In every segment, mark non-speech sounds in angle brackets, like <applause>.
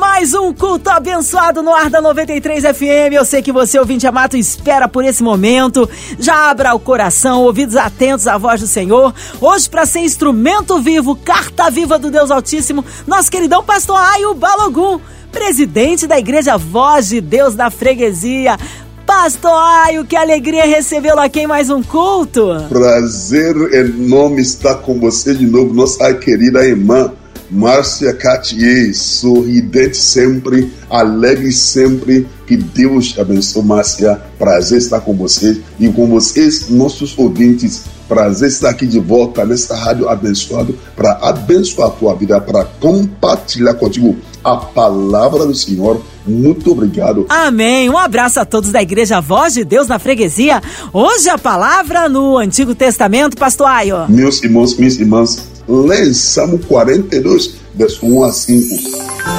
Mais um culto abençoado no ar da 93 FM. Eu sei que você, ouvinte amado, espera por esse momento. Já abra o coração, ouvidos atentos à voz do Senhor. Hoje, para ser instrumento vivo, carta viva do Deus Altíssimo, nosso queridão pastor Aio Balogum, presidente da Igreja Voz de Deus da Freguesia. Pastor Aio, que alegria recebê-lo aqui em mais um culto. Prazer enorme estar com você de novo, nossa querida irmã Márcia Cartier, sorridente sempre, alegre sempre. Que Deus te abençoe, Márcia. Prazer estar com você e com vocês, nossos ouvintes. Prazer estar aqui de volta nesta rádio abençoado para abençoar a tua vida, para compartilhar contigo a palavra do Senhor. Muito obrigado. Amém. Um abraço a todos da Igreja Voz de Deus na Freguesia. Hoje a palavra no Antigo Testamento, Pastor Aio. Meus irmãos, minhas irmãs, lê em Salmo 42, verso 1 a 5.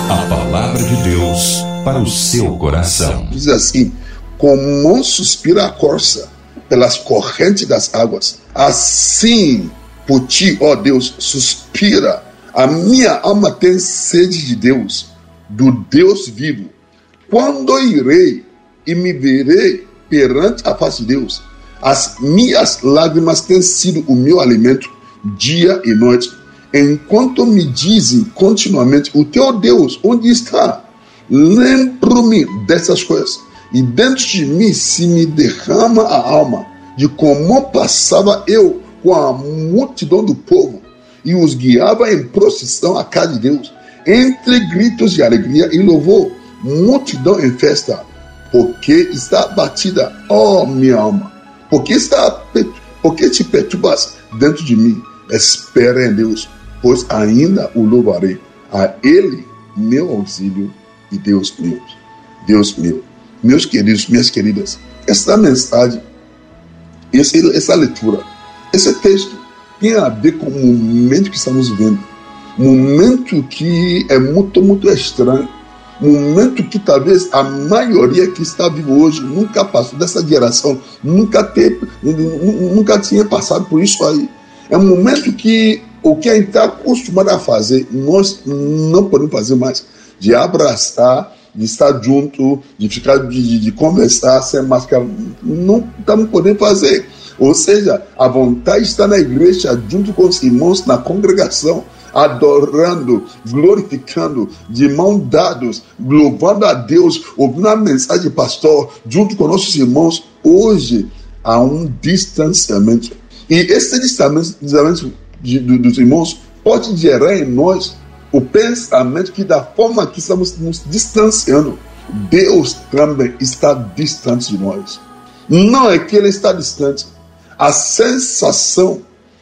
A palavra de Deus para o seu coração. Diz assim: Como suspira a corça pelas correntes das águas, assim por ti, ó Deus, suspira. A minha alma tem sede de Deus, do Deus vivo. Quando irei e me verei perante a face de Deus, as minhas lágrimas têm sido o meu alimento dia e noite, enquanto me dizem continuamente: O teu Deus, onde está? Lembro-me dessas coisas, e dentro de mim se me derrama a alma de como passava eu com a multidão do povo e os guiava em procissão à casa de Deus, entre gritos de alegria e louvor, multidão em festa, porque está batida, ó minha alma, porque está porque te perturbas dentro de mim Espera em Deus, pois ainda o louvarei. A Ele, meu auxílio e Deus meu. Deus meu. Meus queridos, minhas queridas, essa mensagem, essa, leitura, esse texto tem a ver com o momento que estamos vivendo. Momento que é muito, muito estranho. Momento que talvez a maioria que está vivo hoje nunca passou dessa geração, nunca, teve, nunca tinha passado por isso aí é um momento que o que a gente está acostumado a fazer, nós não podemos fazer mais. De abraçar, de estar junto, de ficar, de, de conversar sem máscara. Não estamos podendo fazer. Ou seja, a vontade está na igreja, junto com os irmãos, na congregação, adorando, glorificando, de mão dados, louvando a Deus, ouvindo a mensagem, pastor, junto com nossos irmãos. Hoje há um distanciamento e esse distanciamento de, dos irmãos pode gerar em nós o pensamento que, da forma que estamos nos distanciando, Deus também está distante de nós. Não é que Ele está distante. A sensação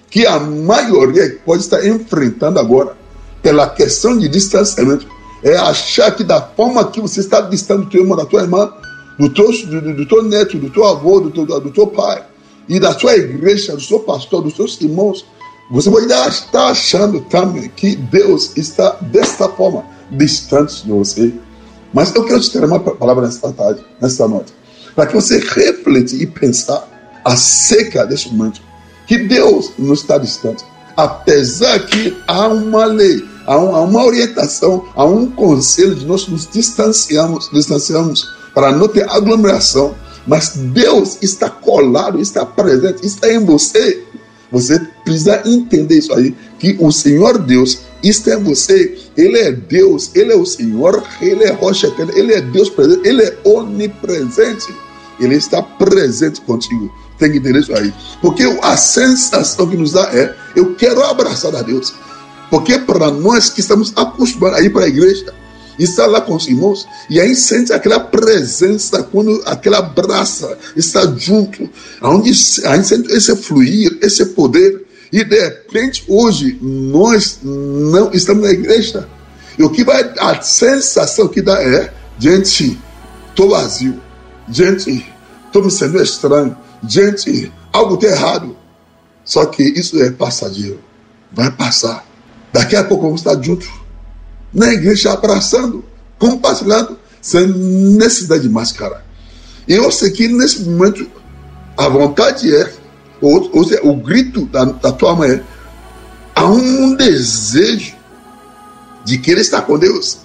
que a maioria pode estar enfrentando agora, pela questão de distanciamento, é achar que da forma que você está distante do teu irmão, da tua irmã, do teu, do, do teu neto, do teu avô, do teu, do teu pai, e da sua igreja, do seu pastor, dos seus irmãos, você pode estar achando também que Deus está desta forma distante de você. Mas eu quero te ter uma palavra nesta tarde, nesta noite, para que você refletir e pensar acerca desse momento, que Deus não está distante. Apesar que há uma lei, há uma orientação, há um conselho de nós nos distanciamos, distanciamos para não ter aglomeração mas Deus está colado, está presente, está em você. Você precisa entender isso aí, que o Senhor Deus está em você. Ele é Deus, Ele é o Senhor, Ele é rocha Ele é Deus presente, Ele é onipresente. Ele está presente contigo. Tem que entender isso aí. Porque a sensação que nos dá é: eu quero abraçar a Deus. Porque para nós que estamos acostumados a ir para a igreja, está lá com os irmãos e aí sente aquela presença quando aquela braça está junto, onde a gente sente esse fluir, esse poder. E de repente, hoje, nós não estamos na igreja. E o que vai, a sensação que dá é: gente, estou vazio, gente, estou me sentindo estranho, gente, algo está errado. Só que isso é passageiro, vai passar. Daqui a pouco vamos estar juntos na igreja abraçando, compartilhando sem necessidade de máscara. E eu sei que nesse momento a vontade é, ou, ou seja, o grito da, da tua mãe é: há um desejo de que ele está com Deus,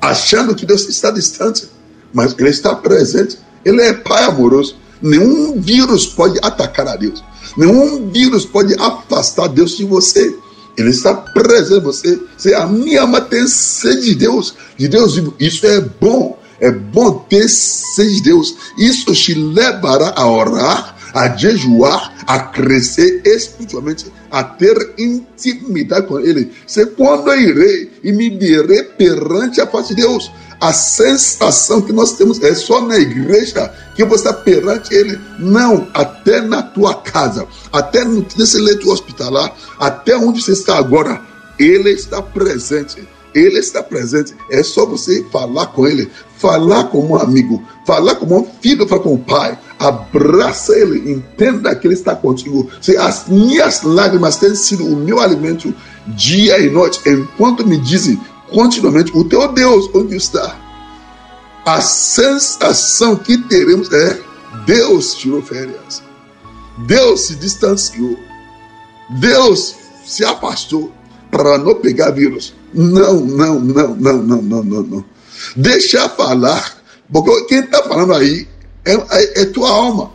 achando que Deus está distante, mas ele está presente. Ele é Pai amoroso. Nenhum vírus pode atacar a Deus. Nenhum vírus pode afastar Deus de você. Ele está presente em você. Você, a minha alma tem sede de Deus, de Deus vivo. Isso é bom. É bom ter sede de Deus. Isso te levará a orar, a jejuar, a crescer espiritualmente, a ter intimidade com Ele. Se quando eu irei e me direi perante a face de Deus, a sensação que nós temos é só na igreja que você está perante Ele. Não, até na tua casa, até nesse leito hospitalar, até onde você está agora, Ele está presente. Ele está presente. É só você falar com Ele, falar como um amigo, falar como um filho, falar com o pai. Abraça Ele, entenda que Ele está contigo. Se as minhas lágrimas têm sido o meu alimento dia e noite, enquanto me dizem continuamente: O teu Deus, onde está? A sensação que teremos é: Deus tirou férias, Deus se distanciou, Deus se afastou para não pegar vírus. Não, não, não, não, não, não, não, não. Deixa falar, porque quem está falando aí é, é, é tua alma.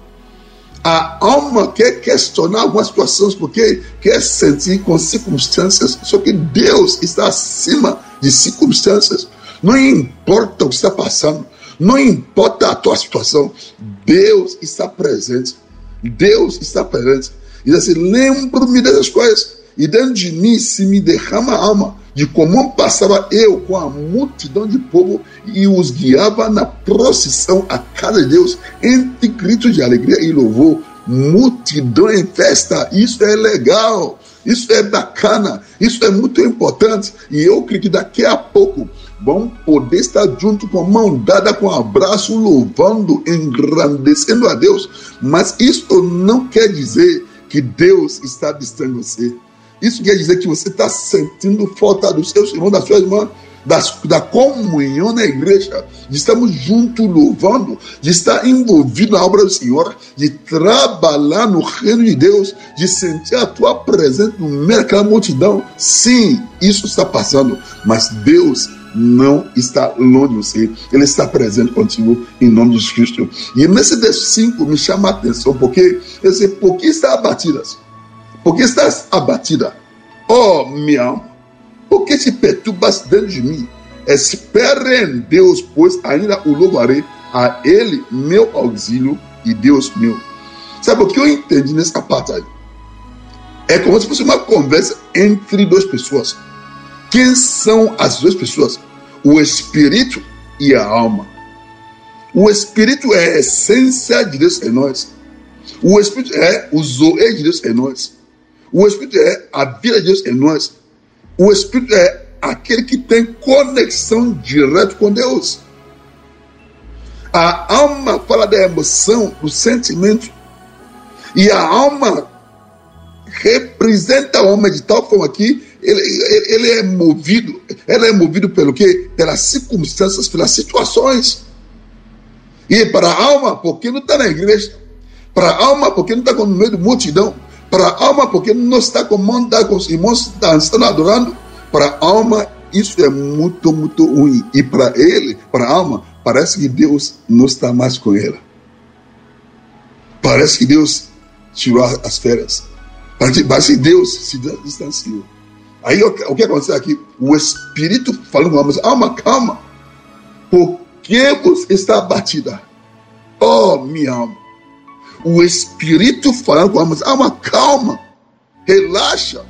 A alma quer questionar algumas situações porque quer sentir com circunstâncias, só que Deus está acima de circunstâncias. Não importa o que está passando, não importa a tua situação, Deus está presente. Deus está presente. E assim, lembro-me dessas coisas, e dentro de mim se me derrama a alma de como passava eu com a multidão de povo e os guiava na procissão à casa de Deus, entre gritos de alegria e louvor, multidão em festa. Isso é legal, isso é bacana, isso é muito importante. E eu creio que daqui a pouco vão poder estar junto com mão dada, com um abraço, louvando, engrandecendo a Deus. Mas isso não quer dizer que Deus está distante de você. Isso quer dizer que você está sentindo falta dos seus irmãos, da sua irmã, das, da comunhão na igreja, de estarmos juntos louvando, de estar envolvido na obra do Senhor, de trabalhar no reino de Deus, de sentir a tua presença no meio daquela multidão. Sim, isso está passando, mas Deus não está longe de você, Ele está presente contigo em nome de Jesus Cristo. E nesse 5 me chama a atenção, porque eu sei, por que está abatidas? Por que estás abatida? Oh, minha alma, por que te perturbas dentro de mim? Espere em Deus, pois ainda o louvarei a Ele, meu auxílio e Deus meu. Sabe o que eu entendi nessa parte aí? É como se fosse uma conversa entre duas pessoas. Quem são as duas pessoas? O espírito e a alma. O espírito é a essência de Deus em nós. O espírito é o zoe de Deus em nós. O Espírito é a vida de Deus em nós. O Espírito é aquele que tem conexão direta com Deus. A alma fala da emoção, do sentimento. E a alma representa o homem de tal forma que ele, ele, ele é movido, ela é movido pelo quê? Pelas circunstâncias, pelas situações. E para a alma, porque não está na igreja. Para a alma, porque não está no meio da multidão. Para a alma, porque não está com mão com os irmãos estão adorando. Para a alma, isso é muito, muito ruim. E para ele, para a alma, parece que Deus não está mais com ela. Parece que Deus tirou as férias. Parece que Deus se distanciou. Aí o que aconteceu aqui? O Espírito falando com a alma, alma, calma. Por que você está abatida? Oh, minha alma o Espírito falando com a alma, alma, calma, relaxa,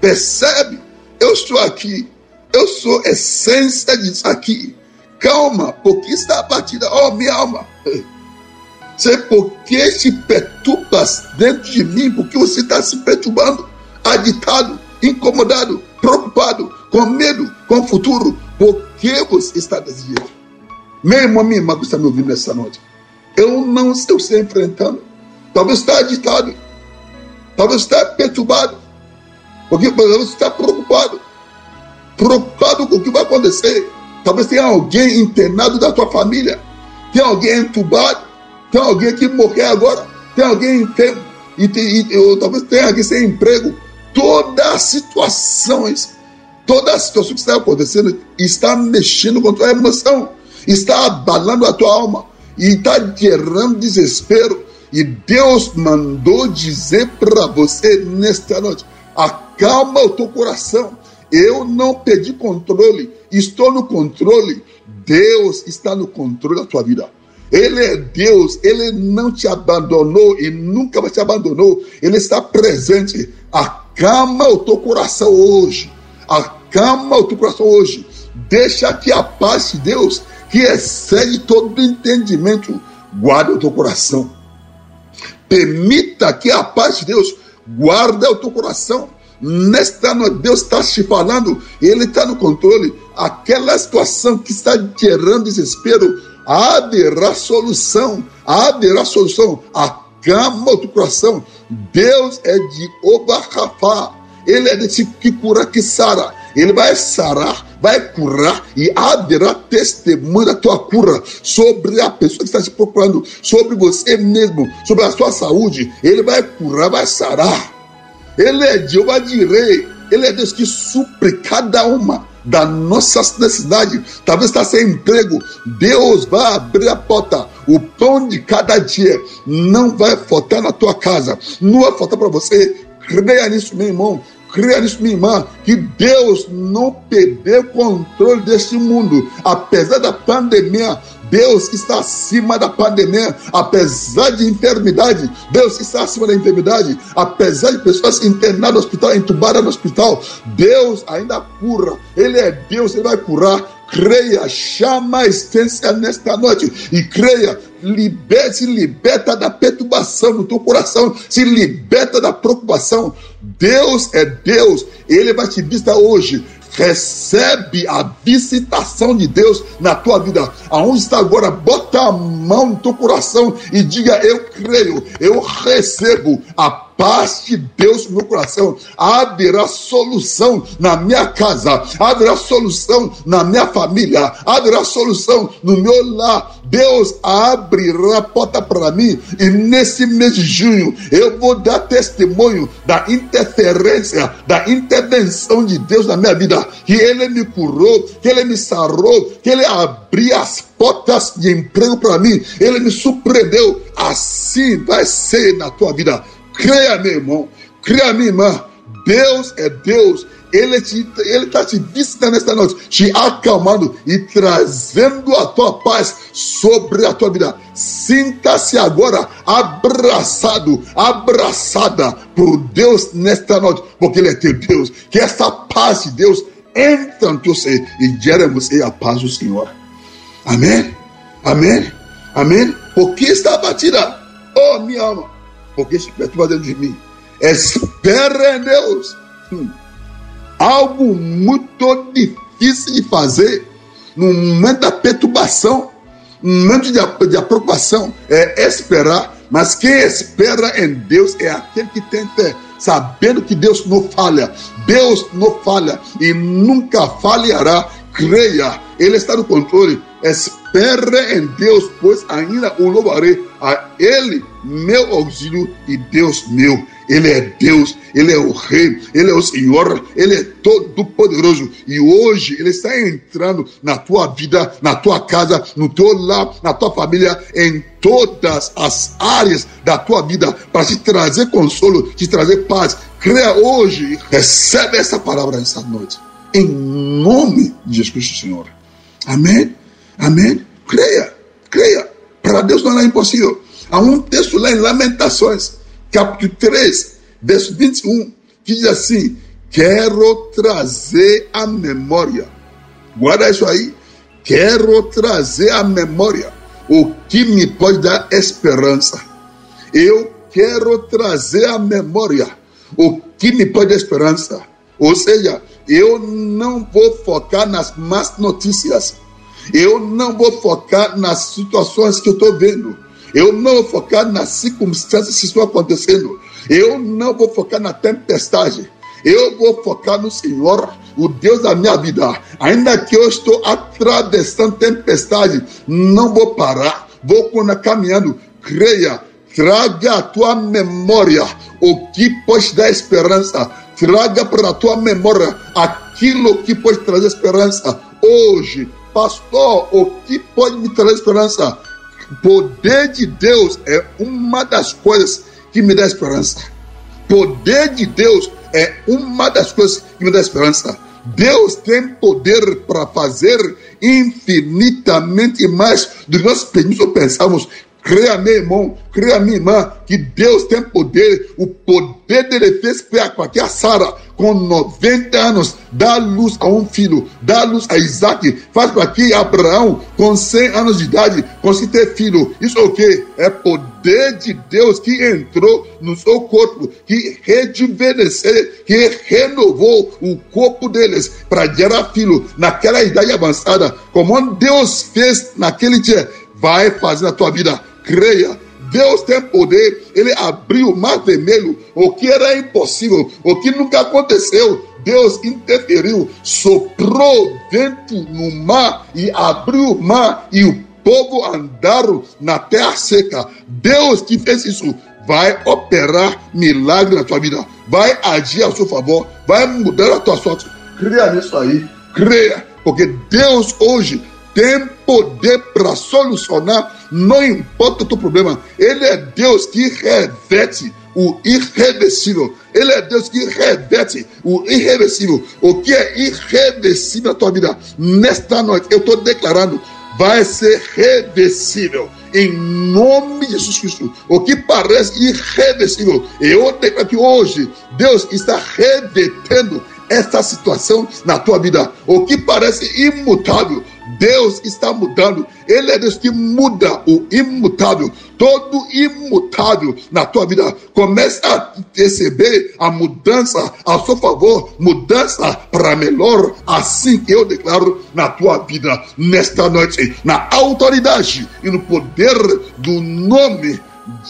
percebe, eu estou aqui, eu sou essência disso aqui, calma, porque está abatida, oh minha alma, <laughs> sei por que se perturbas dentro de mim, porque você está se perturbando, agitado, incomodado, preocupado, com medo, com futuro, por que você está desse jeito? Meu irmão, minha irmã que está me ouvindo nessa noite, eu não estou se enfrentando Talvez está agitado. Talvez está perturbado. Porque você está preocupado. Preocupado com o que vai acontecer. Talvez tenha alguém internado da tua família. Tem alguém entubado. Tem alguém que morreu agora. Tem alguém enfermo. E, tem, e ou, talvez tenha alguém sem emprego. Todas as situações, toda a situação que está acontecendo está mexendo com a tua emoção. Está abalando a tua alma. E está gerando desespero. E Deus mandou dizer para você nesta noite: acalma o teu coração. Eu não pedi controle, estou no controle. Deus está no controle da tua vida. Ele é Deus, ele não te abandonou e nunca vai te abandonou. Ele está presente. Acalma o teu coração hoje. Acalma o teu coração hoje. Deixa que a paz de Deus, que excede todo entendimento, guarde o teu coração. Permita que a paz de Deus guarde o teu coração. Nesta noite, Deus está te falando, Ele está no controle. Aquela situação que está gerando desespero, haverá solução, haverá solução. Acalma o coração. Deus é de Obarrafá, Ele é de que cura, que sara. Ele vai sarar, vai curar e haverá testemunho da tua cura sobre a pessoa que está te procurando, sobre você mesmo, sobre a sua saúde. Ele vai curar, vai sarar. Ele é Jeová de Rei. Ele é Deus que supre cada uma das nossas necessidades. Talvez está sem emprego. Deus vai abrir a porta. O pão de cada dia não vai faltar na tua casa. Não vai faltar para você. Creia nisso, meu irmão. Creia nisso, minha irmã, que Deus não perdeu o controle deste mundo. Apesar da pandemia, Deus está acima da pandemia, apesar de enfermidade, Deus está acima da enfermidade, apesar de pessoas internadas no hospital, entubadas no hospital, Deus ainda cura, Ele é Deus, Ele vai curar. Creia, chama a essência nesta noite e creia, liberte, se liberta da perturbação no teu coração, se liberta da preocupação. Deus é Deus, Ele vai te visitar hoje recebe a visitação de Deus na tua vida. Aonde está agora? Bota a mão no teu coração e diga: Eu creio, eu recebo a paz de Deus no meu coração. Haverá solução na minha casa, haverá solução na minha família, haverá solução no meu lar. Deus abrirá a porta para mim e nesse mês de junho eu vou dar testemunho da interferência, da intervenção de Deus na minha vida. Que Ele me curou, que Ele me sarou, que Ele abriu as portas de emprego para mim. Ele me surpreendeu. Assim vai ser na tua vida. Creia, meu irmão. Creia, minha irmã. Deus é Deus. Ele está te visitando nesta noite, te acalmando e trazendo a tua paz sobre a tua vida. Sinta-se agora abraçado, abraçada por Deus nesta noite, porque Ele é teu Deus. Que essa paz de Deus entre no teu ser e gere você a paz do Senhor. Amém? Amém? Amém? Porque está batida, oh minha alma porque se perturba dentro de mim. Espera em Deus. Hum. Algo muito difícil de fazer no momento da perturbação, no momento de, de preocupação, é esperar. Mas quem espera em Deus é aquele que tem fé, sabendo que Deus não falha. Deus não falha e nunca falhará. Creia, Ele está no controle. Espere em Deus, pois ainda o louvarei a Ele, meu auxílio e Deus meu. Ele é Deus, Ele é o Rei, Ele é o Senhor, Ele é todo poderoso. E hoje Ele está entrando na tua vida, na tua casa, no teu lar, na tua família, em todas as áreas da tua vida, para te trazer consolo, te trazer paz. Creia hoje, recebe essa palavra essa noite. Em nome de Jesus Cristo, Senhor. Amém? Amém? Creia, creia. Para Deus não é impossível. Há um texto lá em Lamentações, capítulo 3, verso 21, que diz assim: Quero trazer a memória. Guarda isso aí. Quero trazer a memória o que me pode dar esperança. Eu quero trazer a memória o que me pode dar esperança. Ou seja, eu não vou focar nas más notícias. Eu não vou focar nas situações que eu estou vendo. Eu não vou focar nas circunstâncias que estão acontecendo. Eu não vou focar na tempestade. Eu vou focar no Senhor, o Deus da minha vida. Ainda que eu estou atravessando tempestade, não vou parar. Vou caminhando. Creia, traga a tua memória o que pode dar esperança. Traga para a tua memória aquilo que pode trazer esperança. Hoje, pastor, o que pode me trazer esperança? Poder de Deus é uma das coisas que me dá esperança. Poder de Deus é uma das coisas que me dá esperança. Deus tem poder para fazer infinitamente mais do que nós pedimos ou pensamos. Creia, meu irmão, creia, minha irmã, que Deus tem poder. O poder dele fez com que a Sara, com 90 anos, dá luz a um filho, dá luz a Isaac, faz para que Abraão, com 100 anos de idade, consiga ter filho. Isso é o que? É poder de Deus que entrou no seu corpo, que rejuvenesceu, que renovou o corpo deles para gerar filho naquela idade avançada, como Deus fez naquele dia. Vai fazer na tua vida creia. Deus tem poder, ele abriu o mar vermelho, o que era impossível, o que nunca aconteceu. Deus interferiu, soprou vento no mar e abriu o mar e o povo andaram na terra seca. Deus que fez isso vai operar milagre na tua vida, vai agir a seu favor, vai mudar a tua sorte. Creia nisso aí, creia, porque Deus hoje tem poder para solucionar, não importa o teu problema. Ele é Deus que reverte o irreversível. Ele é Deus que reverte o irreversível. O que é irreversível na tua vida? Nesta noite, eu estou declarando, vai ser reversível. Em nome de Jesus Cristo. O que parece irreversível, eu declaro que hoje Deus está revertendo essa situação na tua vida. O que parece imutável, Deus está mudando. Ele é Deus que muda o imutável. Todo imutável na tua vida começa a receber a mudança a seu favor, mudança para melhor. Assim que eu declaro na tua vida nesta noite, na autoridade e no poder do nome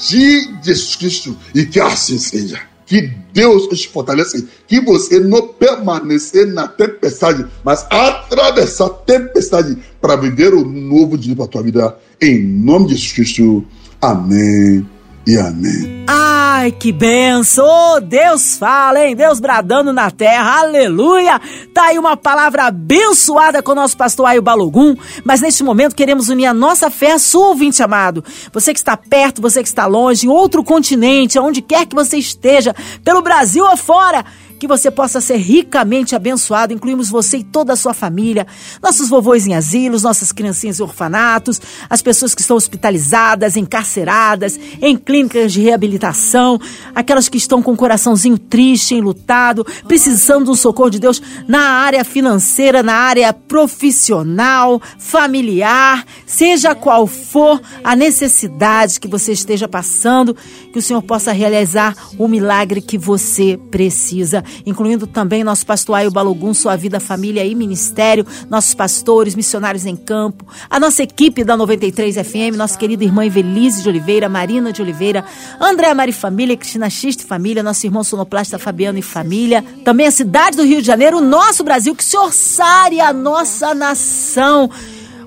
de Jesus Cristo, e que assim seja. Que Deus te fortaleça, que você não permanecer na tempestade, mas atravessar a tempestade para viver o novo dia para a tua vida. Em nome de Jesus Cristo. Amém e amém. Ai, que benção! Oh, Deus fala, hein? Deus bradando na terra, aleluia! Tá aí uma palavra abençoada com o nosso pastor Aio Balogum, mas neste momento queremos unir a nossa fé a sua, ouvinte amado. Você que está perto, você que está longe, em outro continente, aonde quer que você esteja, pelo Brasil ou fora, que você possa ser ricamente abençoado. Incluímos você e toda a sua família, nossos vovôs em asilos, nossas criancinhas em orfanatos, as pessoas que estão hospitalizadas, encarceradas, em clínicas de reabilitação, aquelas que estão com o coraçãozinho triste, enlutado, precisando do socorro de Deus na área financeira, na área profissional, familiar, seja qual for a necessidade que você esteja passando, que o Senhor possa realizar o milagre que você precisa incluindo também nosso pastor Ayo Balogum, sua vida, família e ministério, nossos pastores, missionários em campo, a nossa equipe da 93 FM, nossa querida irmã Evelise de Oliveira, Marina de Oliveira, André Mari Família, Cristina Xiste Família, nosso irmão sonoplasta Fabiano e Família, também a cidade do Rio de Janeiro, o nosso Brasil, que se orçare a nossa nação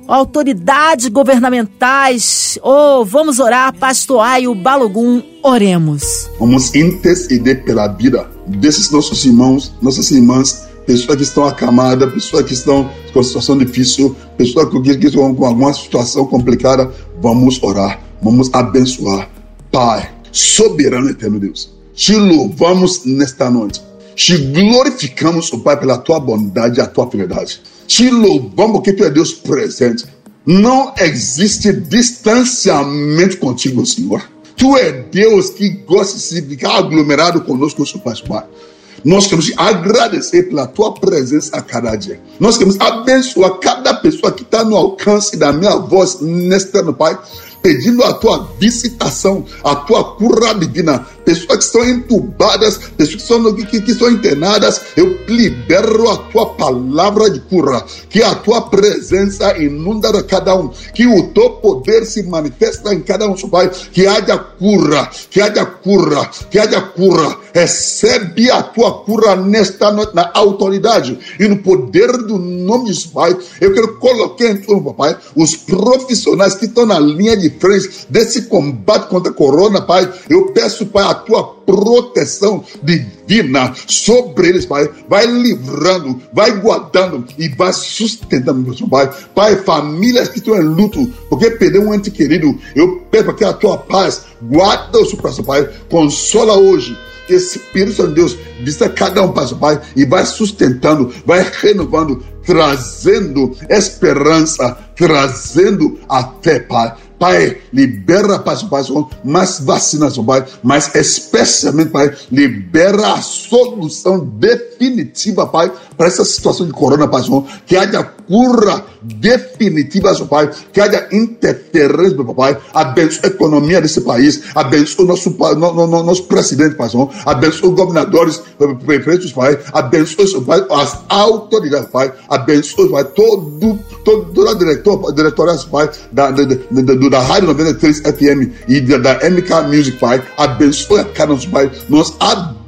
autoridades governamentais. Oh, vamos orar, pastor Ayo Balogum, oremos. Vamos interceder pela vida desses nossos irmãos, nossas irmãs, pessoas que estão acamadas, pessoas que estão com situação difícil, pessoas que estão com alguma situação complicada. Vamos orar, vamos abençoar. Pai, soberano eterno Deus, te louvamos nesta noite. Te glorificamos, oh Pai, pela tua bondade e a tua fidelidade. Te louvamos porque tu é Deus presente. Não existe distanciamento contigo, Senhor. Tu é Deus que gosta de ficar aglomerado conosco, seu Pai. Nós queremos agradecer pela tua presença a cada dia. Nós queremos abençoar cada pessoa que está no alcance da minha voz nesta, Pai pedindo a tua visitação, a tua cura divina. Pessoas que estão entubadas, pessoas que, são, que, que estão internadas, eu libero a tua palavra de cura, que a tua presença inunda cada um, que o teu poder se manifesta em cada um, Pai, que haja cura, que haja cura, que haja cura. Recebe a tua cura nesta noite, na autoridade e no poder do nome de Pai. Eu quero colocar em tudo, papai, os profissionais que estão na linha de frente desse combate contra a corona, Pai. Eu peço, Pai, a tua proteção divina sobre eles, Pai. Vai livrando, vai guardando e vai sustentando, meu Pai. Pai, famílias que estão em luto porque perdeu um ente querido, eu peço que a tua paz guarda o seu Pai. Consola hoje que esse Espírito Santo de Deus vista cada um, Pai, e vai sustentando, vai renovando, trazendo esperança, trazendo a fé, Pai. Pai, libera, Pai, Pai, mais vacinas, Pai, mas especialmente, Pai, libera a solução definitiva, Pai, para essa situação de corona, Pai, que haja cura definitiva, Pai, que haja interferência, meu Pai, abençoa a economia desse país, abençoa o nosso, no, no, nosso presidente, Pai, abençoa os governadores, prefeitos, Pai, abençoa, Pai, as autoridades, Pai, abençoa, Pai, todo, todo, toda a diretor, diretoria, Pai, da, da, da, da Rádio 93 FM e da, da MK Music, Pai. Abençoe a cada um, Pai. Nós abençoamos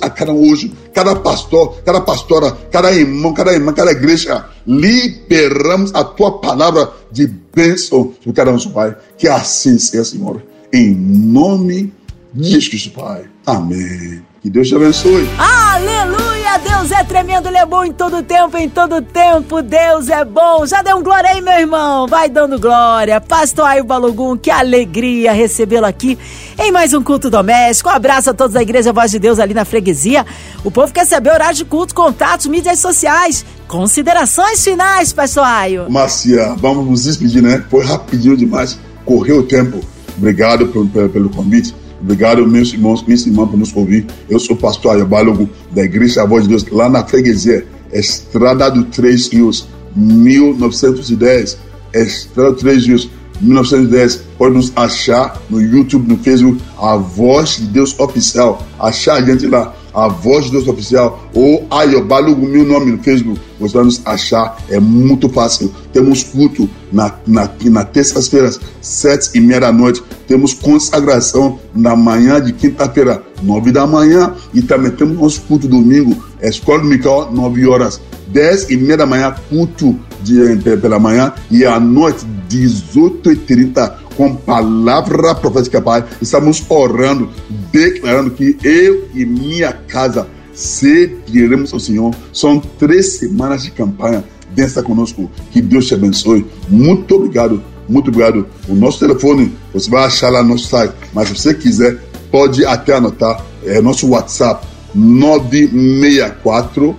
a cada um hoje, cada pastor, cada pastora, cada irmão, cada irmã, cada igreja. Liberamos a tua palavra de bênção sobre cada um, Pai. Que assim seja, Senhor. Em nome de Jesus, Pai. Amém. Que Deus te abençoe. Aleluia! Deus é tremendo, Ele é bom em todo tempo, em todo tempo. Deus é bom. Já deu um glória aí, meu irmão. Vai dando glória. Pastor Aio Balogum, que alegria recebê-lo aqui em mais um culto doméstico. Um abraço a todos da Igreja Voz de Deus ali na freguesia. O povo quer saber horário de culto, contatos, mídias sociais. Considerações finais, Pastor Aio. Márcia, vamos nos despedir, né? Foi rapidinho demais. Correu o tempo. Obrigado pelo, pelo convite. Obrigado, meus irmãos, minhas irmãs, por nos ouvir. Eu sou o pastor Ayabálogo, da Igreja A Voz de Deus, lá na freguesia, Estrada do Três Rios, 1910. Estrada do Três Rios, 1910. Pode nos achar no YouTube, no Facebook, A Voz de Deus Oficial. Achar a gente lá a voz de Deus oficial ou Ayobalugo, meu nome no Facebook, você vai nos achar, é muito fácil. Temos culto na, na, na terça-feira, sete e meia da noite. Temos consagração na manhã de quinta-feira, nove da manhã. E também temos nosso culto domingo, Escola Dominical, nove horas. Dez e meia da manhã, culto de, pela manhã. E à noite, dezoito e trinta com palavra profética, Pai. Estamos orando, declarando que eu e minha casa serviremos ao Senhor. São três semanas de campanha. Densa conosco. Que Deus te abençoe. Muito obrigado. Muito obrigado. O nosso telefone você vai achar lá no nosso site. Mas se você quiser, pode até anotar. É nosso WhatsApp 964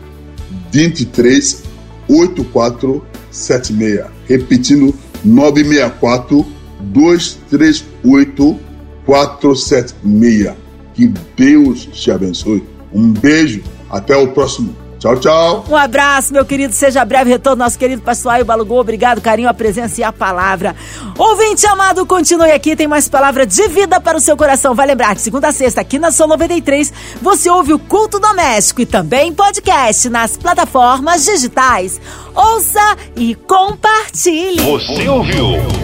23 8476. Repetindo, 964 238 476. Que Deus te abençoe. Um beijo. Até o próximo. Tchau, tchau. Um abraço, meu querido. Seja breve retorno, nosso querido pastor Aio Balugô. Obrigado, carinho, a presença e a palavra. Ouvinte amado, continue aqui. Tem mais palavra de vida para o seu coração. Vai lembrar, de segunda a sexta, aqui na Sol 93, você ouve o Culto Doméstico e também podcast nas plataformas digitais. Ouça e compartilhe. Você ouviu?